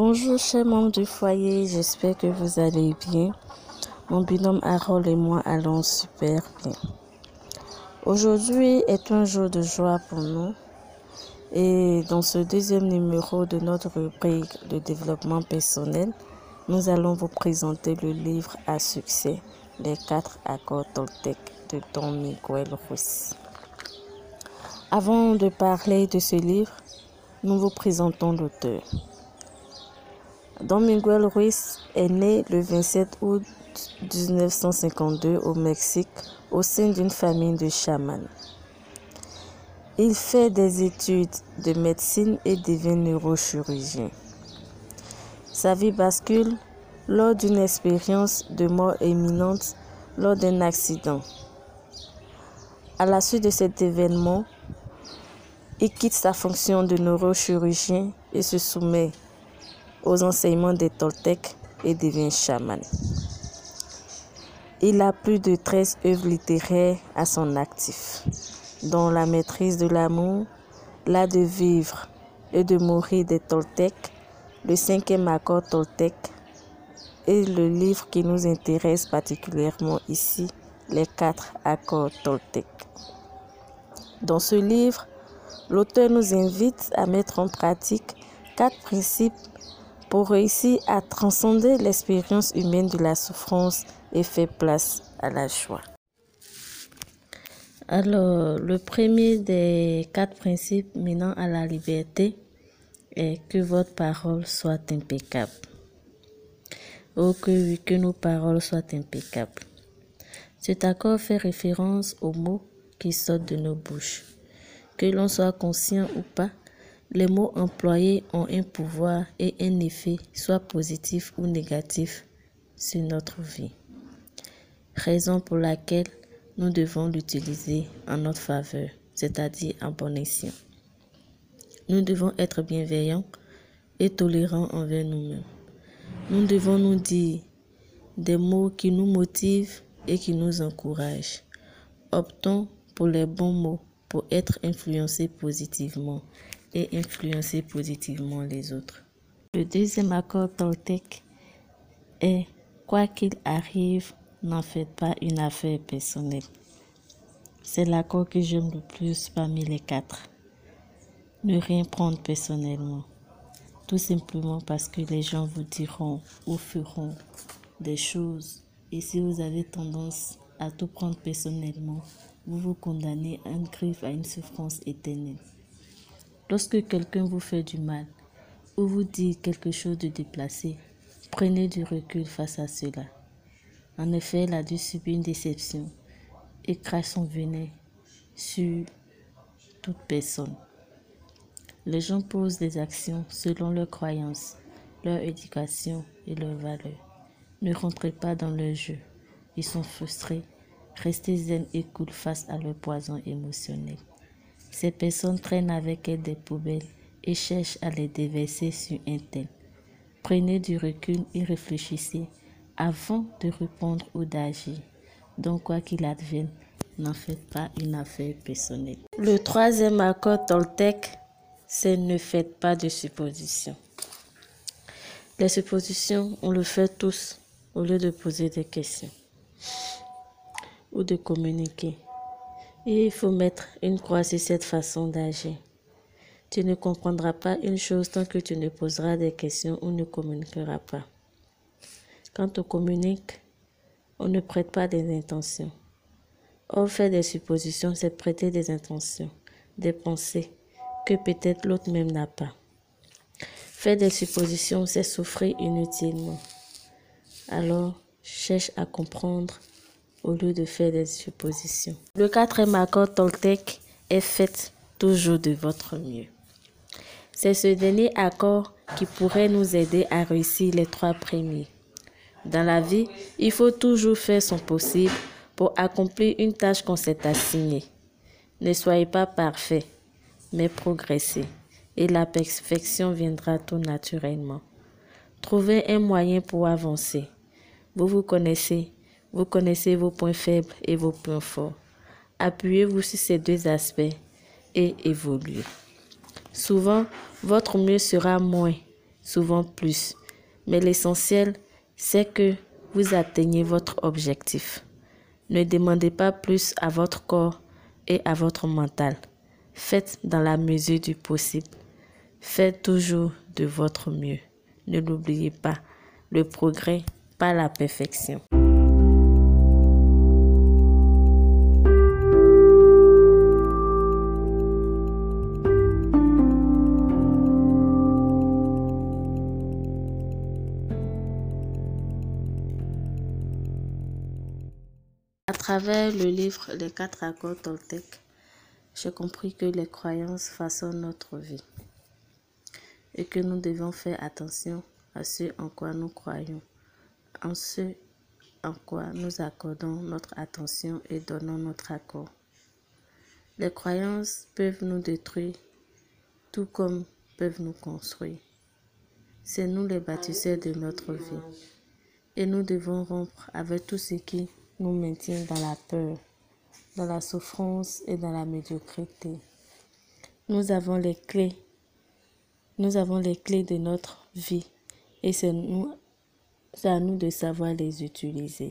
Bonjour chers membres du foyer, j'espère que vous allez bien. Mon binôme Harold et moi allons super bien. Aujourd'hui est un jour de joie pour nous et dans ce deuxième numéro de notre rubrique de développement personnel, nous allons vous présenter le livre à succès, Les quatre accords Toltec de Don Miguel Ruiz. Avant de parler de ce livre, nous vous présentons l'auteur. Don Miguel Ruiz est né le 27 août 1952 au Mexique au sein d'une famille de chamans. Il fait des études de médecine et devient neurochirurgien. Sa vie bascule lors d'une expérience de mort imminente lors d'un accident. À la suite de cet événement, il quitte sa fonction de neurochirurgien et se soumet aux enseignements des Toltecs et devient chaman. Il a plus de 13 œuvres littéraires à son actif, dont La maîtrise de l'amour, L'art de vivre et de mourir des Toltecs, le cinquième accord Toltec et le livre qui nous intéresse particulièrement ici, les quatre accords Toltec. Dans ce livre, l'auteur nous invite à mettre en pratique quatre principes pour réussir à transcender l'expérience humaine de la souffrance et faire place à la joie. Alors, le premier des quatre principes menant à la liberté est que votre parole soit impeccable. Oh que oui, que nos paroles soient impeccables. Cet accord fait référence aux mots qui sortent de nos bouches. Que l'on soit conscient ou pas, les mots employés ont un pouvoir et un effet, soit positif ou négatif, sur notre vie. Raison pour laquelle nous devons l'utiliser en notre faveur, c'est-à-dire en bon escient. Nous devons être bienveillants et tolérants envers nous-mêmes. Nous devons nous dire des mots qui nous motivent et qui nous encouragent. Optons pour les bons mots pour être influencés positivement et influencer positivement les autres. Le deuxième accord Toltec est quoi qu'il arrive, n'en faites pas une affaire personnelle. C'est l'accord que j'aime le plus parmi les quatre. Ne rien prendre personnellement. Tout simplement parce que les gens vous diront ou feront des choses. Et si vous avez tendance à tout prendre personnellement, vous vous condamnez à une griffe à une souffrance éternelle. Lorsque quelqu'un vous fait du mal ou vous dit quelque chose de déplacé, prenez du recul face à cela. En effet, il a dû subir une déception et crache son venin sur toute personne. Les gens posent des actions selon leurs croyances, leur éducation et leurs valeurs. Ne rentrez pas dans leur jeu. Ils sont frustrés. Restez zen et cool face à leur poison émotionnel. Ces personnes traînent avec elles des poubelles et cherchent à les déverser sur un tel. Prenez du recul et réfléchissez avant de répondre ou d'agir. Donc, quoi qu'il advienne, n'en faites pas une affaire personnelle. Le troisième accord Toltec, c'est ne faites pas de suppositions. Les suppositions, on le fait tous au lieu de poser des questions ou de communiquer. Et il faut mettre une croix sur cette façon d'agir. Tu ne comprendras pas une chose tant que tu ne poseras des questions ou ne communiqueras pas. Quand on communique, on ne prête pas des intentions. Or, faire des suppositions, c'est prêter des intentions, des pensées que peut-être l'autre même n'a pas. Faire des suppositions, c'est souffrir inutilement. Alors, cherche à comprendre au lieu de faire des suppositions. Le quatrième accord Toltec est fait toujours de votre mieux. C'est ce dernier accord qui pourrait nous aider à réussir les trois premiers. Dans la vie, il faut toujours faire son possible pour accomplir une tâche qu'on s'est assignée. Ne soyez pas parfait, mais progressez, et la perfection viendra tout naturellement. Trouvez un moyen pour avancer. Vous vous connaissez, vous connaissez vos points faibles et vos points forts. Appuyez-vous sur ces deux aspects et évoluez. Souvent, votre mieux sera moins. souvent plus. Mais l'essentiel, c'est que vous atteignez votre objectif. Ne demandez pas plus à votre corps et à votre mental. Faites dans la mesure du possible. Faites toujours de votre mieux. Ne l'oubliez pas, le progrès, pas la perfection. À travers le livre Les quatre accords Toltec, j'ai compris que les croyances façonnent notre vie et que nous devons faire attention à ce en quoi nous croyons, en ce en quoi nous accordons notre attention et donnons notre accord. Les croyances peuvent nous détruire tout comme peuvent nous construire. C'est nous les bâtisseurs de notre vie et nous devons rompre avec tout ce qui nous maintient dans la peur, dans la souffrance et dans la médiocrité. Nous avons les clés. Nous avons les clés de notre vie et c'est à nous de savoir les utiliser.